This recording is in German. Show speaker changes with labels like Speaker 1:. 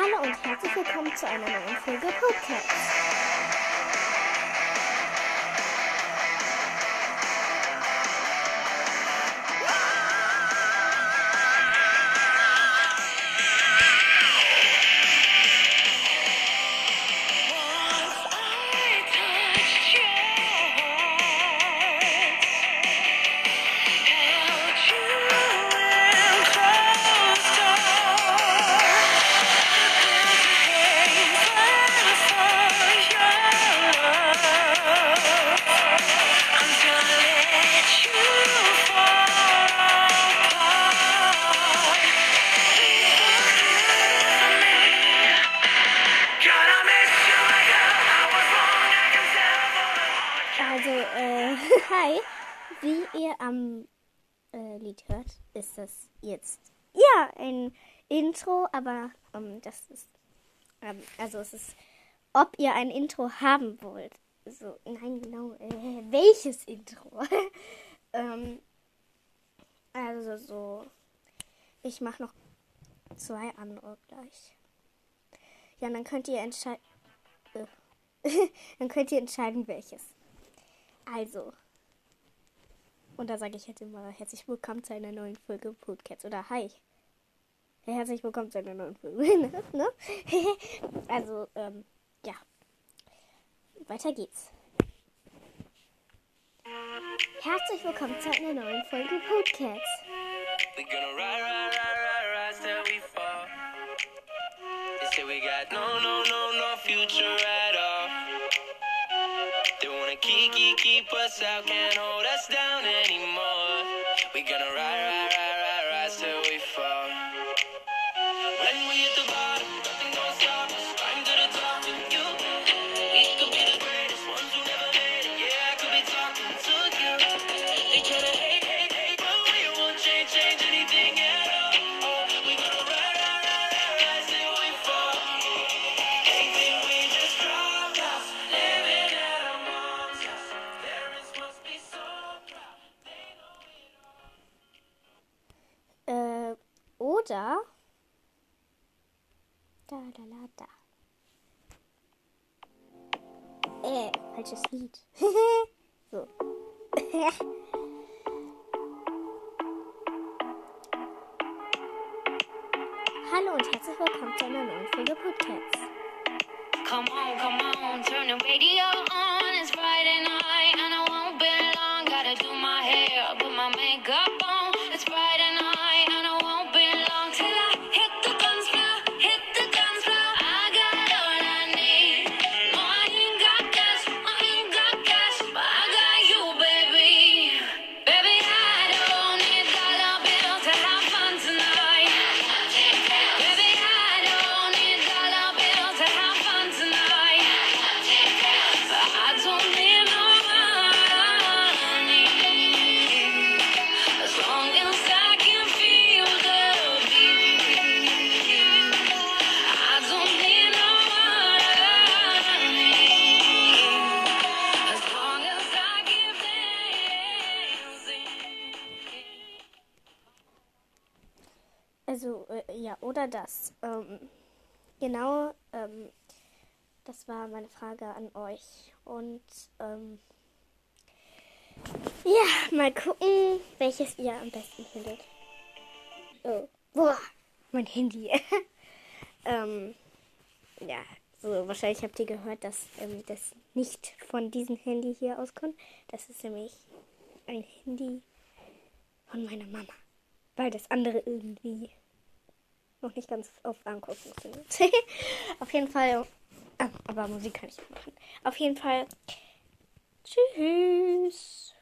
Speaker 1: Hallo und herzlich willkommen zu einer neuen Folge Podcast. Äh, hi. Wie ihr am äh, Lied hört, ist das jetzt ja ein Intro, aber ähm, das ist ähm, also es ist, ob ihr ein Intro haben wollt. So, nein, genau, äh, welches Intro? ähm, also so, ich mache noch zwei andere gleich. Ja, dann könnt ihr entscheiden. Äh, dann könnt ihr entscheiden, welches. Also. Und da sage ich jetzt immer herzlich willkommen zu einer neuen Folge Podcast. Oder hi. Herzlich willkommen zu einer neuen Folge. ne? also, ähm, ja. Weiter geht's. Herzlich willkommen zu einer neuen Folge Podcast.
Speaker 2: We us out, can't hold us down anymore. We gonna ride, ride, ride, ride,
Speaker 1: oder. Da, da, da, da. Äh, falsches Lied. so. Hallo und herzlich willkommen zu einer neuen Folge Podcast.
Speaker 3: Come on, come on, turn the radio on. It's Friday night
Speaker 1: Also, äh, ja, oder das. Ähm, genau, ähm, das war meine Frage an euch. Und, ähm, ja, mal gucken, welches ihr am besten findet. Oh, boah, mein Handy. ähm, ja, so, wahrscheinlich habt ihr gehört, dass ähm, das nicht von diesem Handy hier auskommt. Das ist nämlich ein Handy von meiner Mama. Weil das andere irgendwie noch nicht ganz auf Ankauf funktioniert. auf jeden Fall. Ah, aber Musik kann ich machen. Auf jeden Fall. Tschüss.